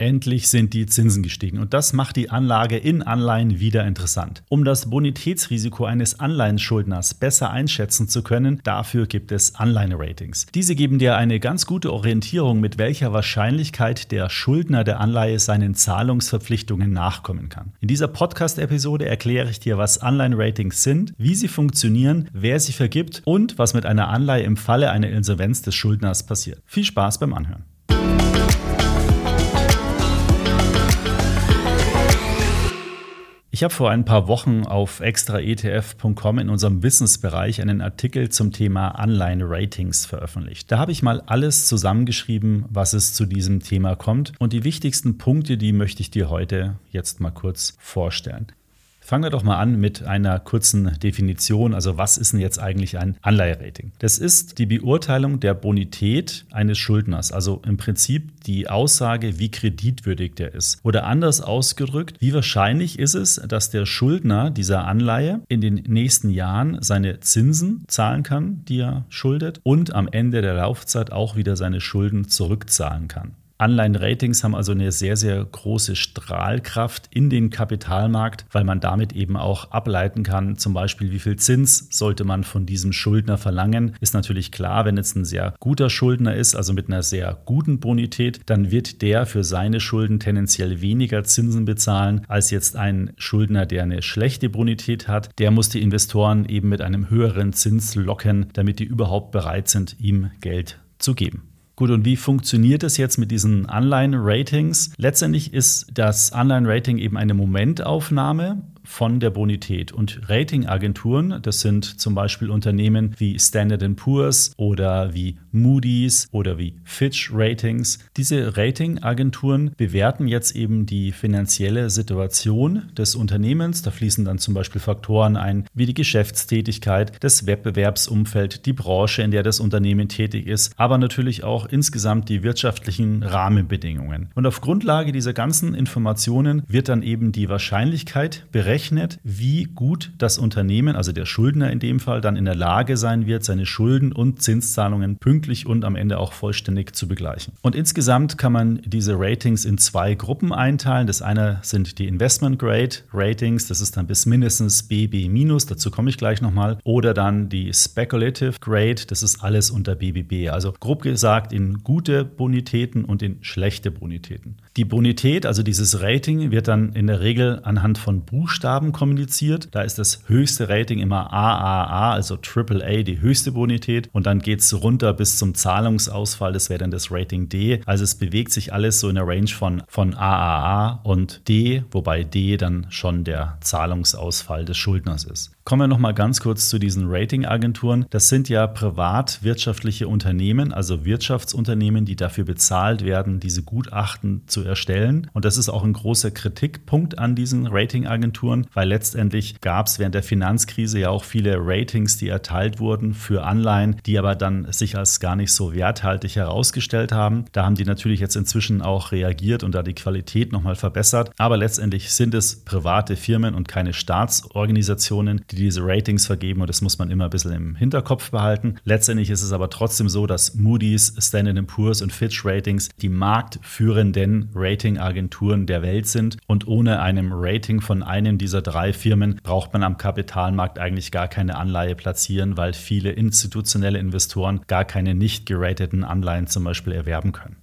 Endlich sind die Zinsen gestiegen und das macht die Anlage in Anleihen wieder interessant. Um das Bonitätsrisiko eines Anleihenschuldners besser einschätzen zu können, dafür gibt es Anleihenratings. Diese geben dir eine ganz gute Orientierung, mit welcher Wahrscheinlichkeit der Schuldner der Anleihe seinen Zahlungsverpflichtungen nachkommen kann. In dieser Podcast-Episode erkläre ich dir, was Anleihenratings sind, wie sie funktionieren, wer sie vergibt und was mit einer Anleihe im Falle einer Insolvenz des Schuldners passiert. Viel Spaß beim Anhören. Ich habe vor ein paar Wochen auf extraetf.com in unserem Wissensbereich einen Artikel zum Thema Anleihen-Ratings veröffentlicht. Da habe ich mal alles zusammengeschrieben, was es zu diesem Thema kommt. Und die wichtigsten Punkte, die möchte ich dir heute jetzt mal kurz vorstellen. Fangen wir doch mal an mit einer kurzen Definition. Also was ist denn jetzt eigentlich ein Anleiherating? Das ist die Beurteilung der Bonität eines Schuldners. Also im Prinzip die Aussage, wie kreditwürdig der ist. Oder anders ausgedrückt, wie wahrscheinlich ist es, dass der Schuldner dieser Anleihe in den nächsten Jahren seine Zinsen zahlen kann, die er schuldet, und am Ende der Laufzeit auch wieder seine Schulden zurückzahlen kann. Anleihen-Ratings haben also eine sehr, sehr große Strahlkraft in den Kapitalmarkt, weil man damit eben auch ableiten kann, zum Beispiel, wie viel Zins sollte man von diesem Schuldner verlangen. Ist natürlich klar, wenn jetzt ein sehr guter Schuldner ist, also mit einer sehr guten Bonität, dann wird der für seine Schulden tendenziell weniger Zinsen bezahlen als jetzt ein Schuldner, der eine schlechte Bonität hat. Der muss die Investoren eben mit einem höheren Zins locken, damit die überhaupt bereit sind, ihm Geld zu geben. Gut, und wie funktioniert es jetzt mit diesen Anleihen-Ratings? Letztendlich ist das Anleihen-Rating eben eine Momentaufnahme von der Bonität. Und Ratingagenturen, das sind zum Beispiel Unternehmen wie Standard Poor's oder wie Moody's oder wie Fitch Ratings. Diese Ratingagenturen bewerten jetzt eben die finanzielle Situation des Unternehmens. Da fließen dann zum Beispiel Faktoren ein wie die Geschäftstätigkeit, das Wettbewerbsumfeld, die Branche, in der das Unternehmen tätig ist, aber natürlich auch insgesamt die wirtschaftlichen Rahmenbedingungen. Und auf Grundlage dieser ganzen Informationen wird dann eben die Wahrscheinlichkeit berechnet, berechnet, wie gut das Unternehmen, also der Schuldner in dem Fall, dann in der Lage sein wird, seine Schulden und Zinszahlungen pünktlich und am Ende auch vollständig zu begleichen. Und insgesamt kann man diese Ratings in zwei Gruppen einteilen. Das eine sind die Investment Grade Ratings, das ist dann bis mindestens BB-, dazu komme ich gleich nochmal, oder dann die Speculative Grade, das ist alles unter BBB. Also grob gesagt in gute Bonitäten und in schlechte Bonitäten. Die Bonität, also dieses Rating, wird dann in der Regel anhand von Buchstaben Buchstaben kommuniziert. Da ist das höchste Rating immer AAA, also AAA, die höchste Bonität. Und dann geht es runter bis zum Zahlungsausfall. Das wäre dann das Rating D. Also es bewegt sich alles so in der Range von, von AAA und D, wobei D dann schon der Zahlungsausfall des Schuldners ist. Kommen wir noch mal ganz kurz zu diesen Ratingagenturen. Das sind ja privatwirtschaftliche Unternehmen, also Wirtschaftsunternehmen, die dafür bezahlt werden, diese Gutachten zu erstellen. Und das ist auch ein großer Kritikpunkt an diesen Ratingagenturen, weil letztendlich gab es während der Finanzkrise ja auch viele Ratings, die erteilt wurden für Anleihen, die aber dann sich als gar nicht so werthaltig herausgestellt haben. Da haben die natürlich jetzt inzwischen auch reagiert und da die Qualität noch mal verbessert. Aber letztendlich sind es private Firmen und keine Staatsorganisationen, die diese Ratings vergeben und das muss man immer ein bisschen im Hinterkopf behalten. Letztendlich ist es aber trotzdem so, dass Moody's, Standard Poor's und Fitch Ratings die marktführenden Ratingagenturen der Welt sind und ohne einem Rating von einem dieser drei Firmen braucht man am Kapitalmarkt eigentlich gar keine Anleihe platzieren, weil viele institutionelle Investoren gar keine nicht gerateten Anleihen zum Beispiel erwerben können.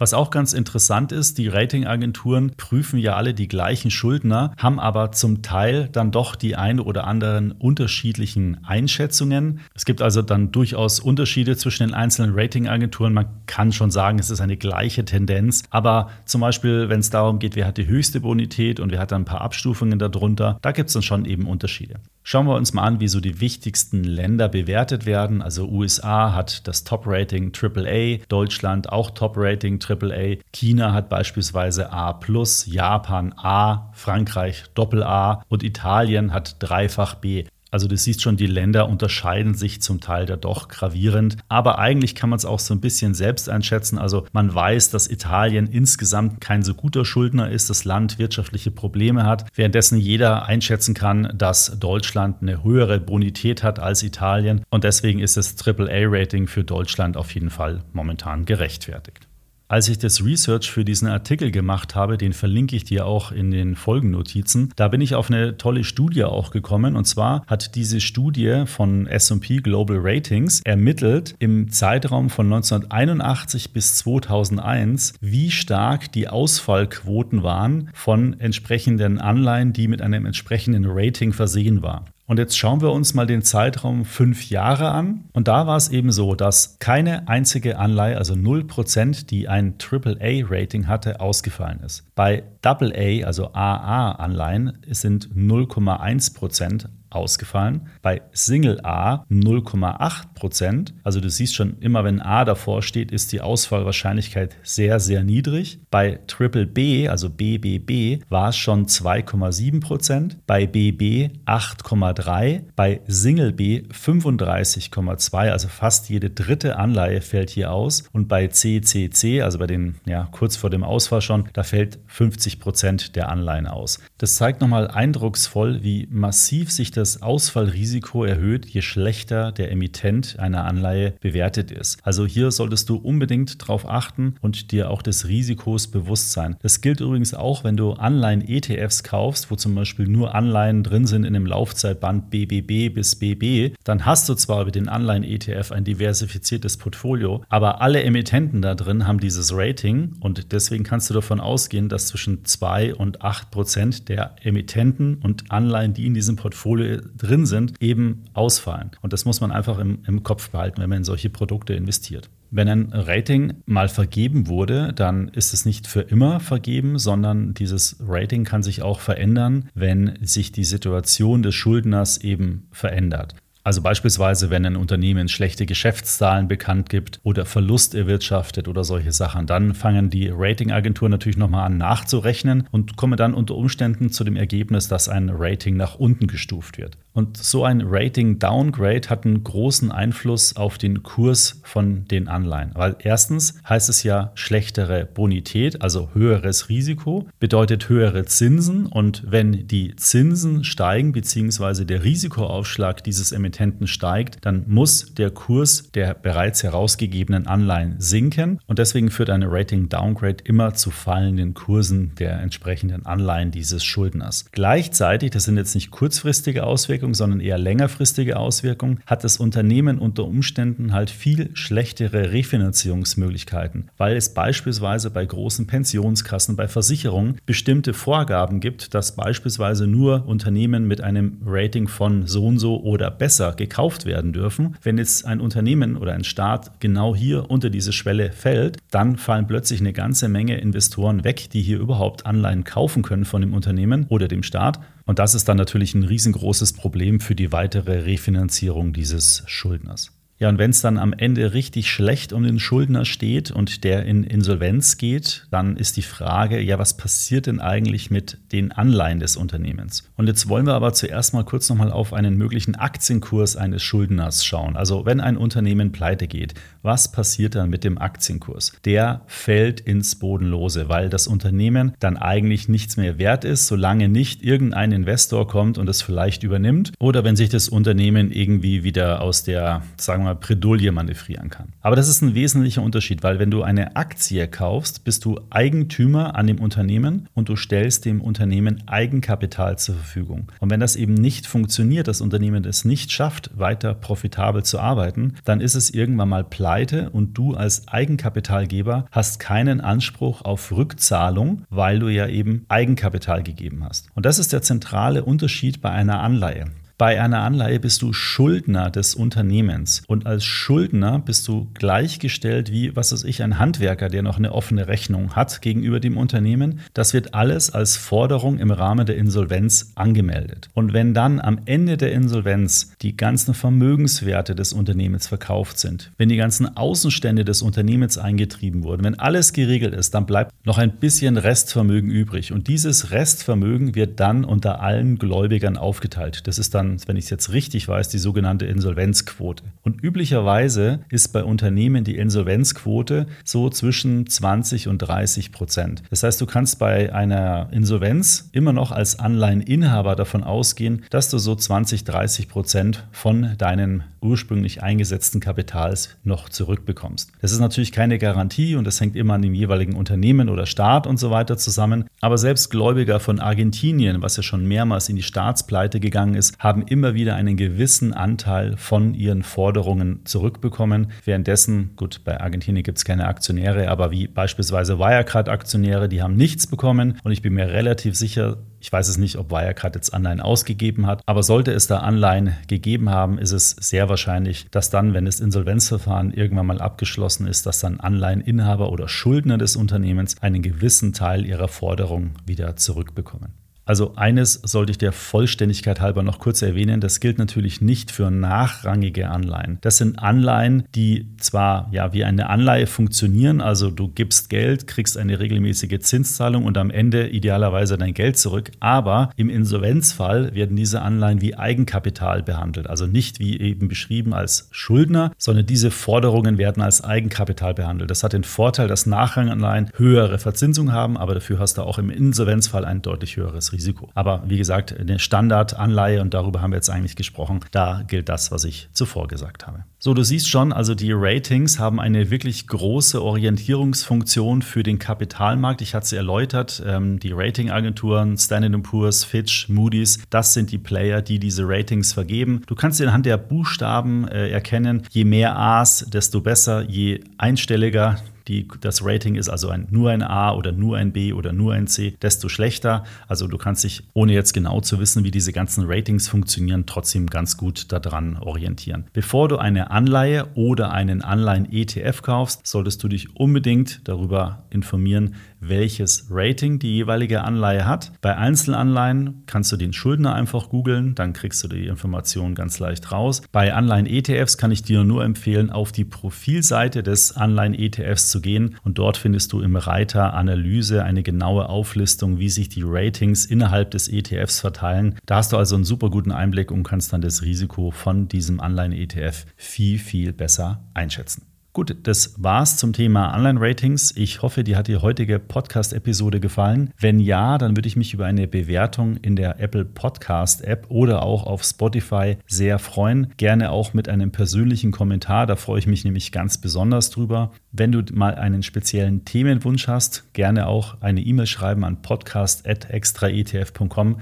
Was auch ganz interessant ist, die Ratingagenturen prüfen ja alle die gleichen Schuldner, haben aber zum Teil dann doch die ein oder anderen unterschiedlichen Einschätzungen. Es gibt also dann durchaus Unterschiede zwischen den einzelnen Ratingagenturen. Man kann schon sagen, es ist eine gleiche Tendenz. Aber zum Beispiel, wenn es darum geht, wer hat die höchste Bonität und wer hat dann ein paar Abstufungen darunter, da gibt es dann schon eben Unterschiede. Schauen wir uns mal an, wie so die wichtigsten Länder bewertet werden. Also USA hat das Top-Rating AAA, Deutschland auch Top-Rating AAA, China hat beispielsweise A+, Japan A, Frankreich Doppel-A und Italien hat dreifach B. Also du siehst schon, die Länder unterscheiden sich zum Teil da doch gravierend. Aber eigentlich kann man es auch so ein bisschen selbst einschätzen. Also man weiß, dass Italien insgesamt kein so guter Schuldner ist, das Land wirtschaftliche Probleme hat, währenddessen jeder einschätzen kann, dass Deutschland eine höhere Bonität hat als Italien. Und deswegen ist das AAA-Rating für Deutschland auf jeden Fall momentan gerechtfertigt. Als ich das Research für diesen Artikel gemacht habe, den verlinke ich dir auch in den Folgennotizen, da bin ich auf eine tolle Studie auch gekommen. Und zwar hat diese Studie von SP Global Ratings ermittelt im Zeitraum von 1981 bis 2001, wie stark die Ausfallquoten waren von entsprechenden Anleihen, die mit einem entsprechenden Rating versehen waren. Und jetzt schauen wir uns mal den Zeitraum fünf Jahre an. Und da war es eben so, dass keine einzige Anleihe, also 0%, die ein AAA-Rating hatte, ausgefallen ist. Bei AA, also AA-Anleihen, sind 0,1% ausgefallen. Bei Single A 0,8 Prozent. Also du siehst schon, immer wenn A davor steht, ist die Ausfallwahrscheinlichkeit sehr, sehr niedrig. Bei Triple B, also BBB, war es schon 2,7 Prozent. Bei BB 8,3. Bei Single B 35,2. Also fast jede dritte Anleihe fällt hier aus. Und bei CCC, also bei den, ja, kurz vor dem Ausfall schon, da fällt 50 Prozent der Anleihen aus. Das zeigt nochmal eindrucksvoll, wie massiv sich das das Ausfallrisiko erhöht, je schlechter der Emittent einer Anleihe bewertet ist. Also hier solltest du unbedingt darauf achten und dir auch des Risikos bewusst sein. Das gilt übrigens auch, wenn du Anleihen-ETFs kaufst, wo zum Beispiel nur Anleihen drin sind in dem Laufzeitband BBB bis BB, dann hast du zwar über den Anleihen-ETF ein diversifiziertes Portfolio, aber alle Emittenten da drin haben dieses Rating und deswegen kannst du davon ausgehen, dass zwischen 2 und 8 Prozent der Emittenten und Anleihen, die in diesem Portfolio drin sind, eben ausfallen. Und das muss man einfach im, im Kopf behalten, wenn man in solche Produkte investiert. Wenn ein Rating mal vergeben wurde, dann ist es nicht für immer vergeben, sondern dieses Rating kann sich auch verändern, wenn sich die Situation des Schuldners eben verändert. Also beispielsweise, wenn ein Unternehmen schlechte Geschäftszahlen bekannt gibt oder Verlust erwirtschaftet oder solche Sachen, dann fangen die Ratingagenturen natürlich nochmal an nachzurechnen und kommen dann unter Umständen zu dem Ergebnis, dass ein Rating nach unten gestuft wird. Und so ein Rating-Downgrade hat einen großen Einfluss auf den Kurs von den Anleihen. Weil erstens heißt es ja schlechtere Bonität, also höheres Risiko, bedeutet höhere Zinsen. Und wenn die Zinsen steigen, beziehungsweise der Risikoaufschlag dieses Emittenten steigt, dann muss der Kurs der bereits herausgegebenen Anleihen sinken. Und deswegen führt eine Rating-Downgrade immer zu fallenden Kursen der entsprechenden Anleihen dieses Schuldners. Gleichzeitig, das sind jetzt nicht kurzfristige Auswirkungen, Auswirkungen, sondern eher längerfristige Auswirkungen, hat das Unternehmen unter Umständen halt viel schlechtere Refinanzierungsmöglichkeiten, weil es beispielsweise bei großen Pensionskassen, bei Versicherungen bestimmte Vorgaben gibt, dass beispielsweise nur Unternehmen mit einem Rating von so und so oder besser gekauft werden dürfen. Wenn jetzt ein Unternehmen oder ein Staat genau hier unter diese Schwelle fällt, dann fallen plötzlich eine ganze Menge Investoren weg, die hier überhaupt Anleihen kaufen können von dem Unternehmen oder dem Staat. Und das ist dann natürlich ein riesengroßes Problem für die weitere Refinanzierung dieses Schuldners. Ja, und wenn es dann am Ende richtig schlecht um den Schuldner steht und der in Insolvenz geht, dann ist die Frage, ja, was passiert denn eigentlich mit den Anleihen des Unternehmens? Und jetzt wollen wir aber zuerst mal kurz nochmal auf einen möglichen Aktienkurs eines Schuldners schauen. Also wenn ein Unternehmen pleite geht, was passiert dann mit dem Aktienkurs? Der fällt ins Bodenlose, weil das Unternehmen dann eigentlich nichts mehr wert ist, solange nicht irgendein Investor kommt und es vielleicht übernimmt oder wenn sich das Unternehmen irgendwie wieder aus der, sagen wir mal, Bredouille manövrieren kann. Aber das ist ein wesentlicher Unterschied, weil wenn du eine Aktie kaufst, bist du Eigentümer an dem Unternehmen und du stellst dem Unternehmen Eigenkapital zur Verfügung. Und wenn das eben nicht funktioniert, das Unternehmen es nicht schafft, weiter profitabel zu arbeiten, dann ist es irgendwann mal pleite und du als Eigenkapitalgeber hast keinen Anspruch auf Rückzahlung, weil du ja eben Eigenkapital gegeben hast. Und das ist der zentrale Unterschied bei einer Anleihe. Bei einer Anleihe bist du Schuldner des Unternehmens. Und als Schuldner bist du gleichgestellt wie, was weiß ich, ein Handwerker, der noch eine offene Rechnung hat gegenüber dem Unternehmen. Das wird alles als Forderung im Rahmen der Insolvenz angemeldet. Und wenn dann am Ende der Insolvenz die ganzen Vermögenswerte des Unternehmens verkauft sind, wenn die ganzen Außenstände des Unternehmens eingetrieben wurden, wenn alles geregelt ist, dann bleibt noch ein bisschen Restvermögen übrig. Und dieses Restvermögen wird dann unter allen Gläubigern aufgeteilt. Das ist dann wenn ich es jetzt richtig weiß, die sogenannte Insolvenzquote. Und üblicherweise ist bei Unternehmen die Insolvenzquote so zwischen 20 und 30 Prozent. Das heißt, du kannst bei einer Insolvenz immer noch als Anleiheninhaber davon ausgehen, dass du so 20, 30 Prozent von deinen ursprünglich eingesetzten Kapitals noch zurückbekommst. Das ist natürlich keine Garantie und das hängt immer an dem jeweiligen Unternehmen oder Staat und so weiter zusammen. Aber selbst Gläubiger von Argentinien, was ja schon mehrmals in die Staatspleite gegangen ist, haben immer wieder einen gewissen Anteil von ihren Forderungen zurückbekommen. Währenddessen, gut, bei Argentinien gibt es keine Aktionäre, aber wie beispielsweise Wirecard-Aktionäre, die haben nichts bekommen. Und ich bin mir relativ sicher, ich weiß es nicht, ob Wirecard jetzt Anleihen ausgegeben hat, aber sollte es da Anleihen gegeben haben, ist es sehr wahrscheinlich, dass dann, wenn das Insolvenzverfahren irgendwann mal abgeschlossen ist, dass dann Anleiheninhaber oder Schuldner des Unternehmens einen gewissen Teil ihrer Forderung wieder zurückbekommen. Also eines sollte ich der Vollständigkeit halber noch kurz erwähnen, das gilt natürlich nicht für nachrangige Anleihen. Das sind Anleihen, die zwar ja wie eine Anleihe funktionieren, also du gibst Geld, kriegst eine regelmäßige Zinszahlung und am Ende idealerweise dein Geld zurück, aber im Insolvenzfall werden diese Anleihen wie Eigenkapital behandelt, also nicht wie eben beschrieben als Schuldner, sondern diese Forderungen werden als Eigenkapital behandelt. Das hat den Vorteil, dass Nachranganleihen höhere Verzinsung haben, aber dafür hast du auch im Insolvenzfall ein deutlich höheres Risiko. Risiko. Aber wie gesagt, eine Standardanleihe, und darüber haben wir jetzt eigentlich gesprochen, da gilt das, was ich zuvor gesagt habe. So, du siehst schon, also die Ratings haben eine wirklich große Orientierungsfunktion für den Kapitalmarkt. Ich hatte sie erläutert. Ähm, die Ratingagenturen Standard Poor's, Fitch, Moody's, das sind die Player, die diese Ratings vergeben. Du kannst sie anhand der Buchstaben äh, erkennen. Je mehr A's, desto besser. Je einstelliger die, das Rating ist also ein, nur ein A oder nur ein B oder nur ein C, desto schlechter. Also du kannst dich, ohne jetzt genau zu wissen, wie diese ganzen Ratings funktionieren, trotzdem ganz gut daran orientieren. Bevor du eine Anleihe oder einen Anleihen-ETF kaufst, solltest du dich unbedingt darüber informieren, welches Rating die jeweilige Anleihe hat. Bei Einzelanleihen kannst du den Schuldner einfach googeln, dann kriegst du die Information ganz leicht raus. Bei Anleihen-ETFs kann ich dir nur empfehlen, auf die Profilseite des Anleihen-ETFs zu gehen und dort findest du im Reiter Analyse eine genaue Auflistung, wie sich die Ratings innerhalb des ETFs verteilen. Da hast du also einen super guten Einblick und kannst dann das Risiko von diesem Anleihen-ETF viel, viel besser einschätzen. Gut, das war's zum Thema Online-Ratings. Ich hoffe, dir hat die heutige Podcast-Episode gefallen. Wenn ja, dann würde ich mich über eine Bewertung in der Apple Podcast-App oder auch auf Spotify sehr freuen. Gerne auch mit einem persönlichen Kommentar. Da freue ich mich nämlich ganz besonders drüber. Wenn du mal einen speziellen Themenwunsch hast, gerne auch eine E-Mail schreiben an podcast.extraetf.com.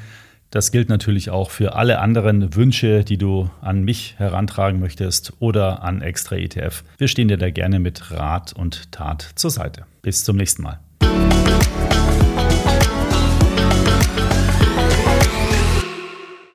Das gilt natürlich auch für alle anderen Wünsche, die du an mich herantragen möchtest oder an Extra ETF. Wir stehen dir da gerne mit Rat und Tat zur Seite. Bis zum nächsten Mal.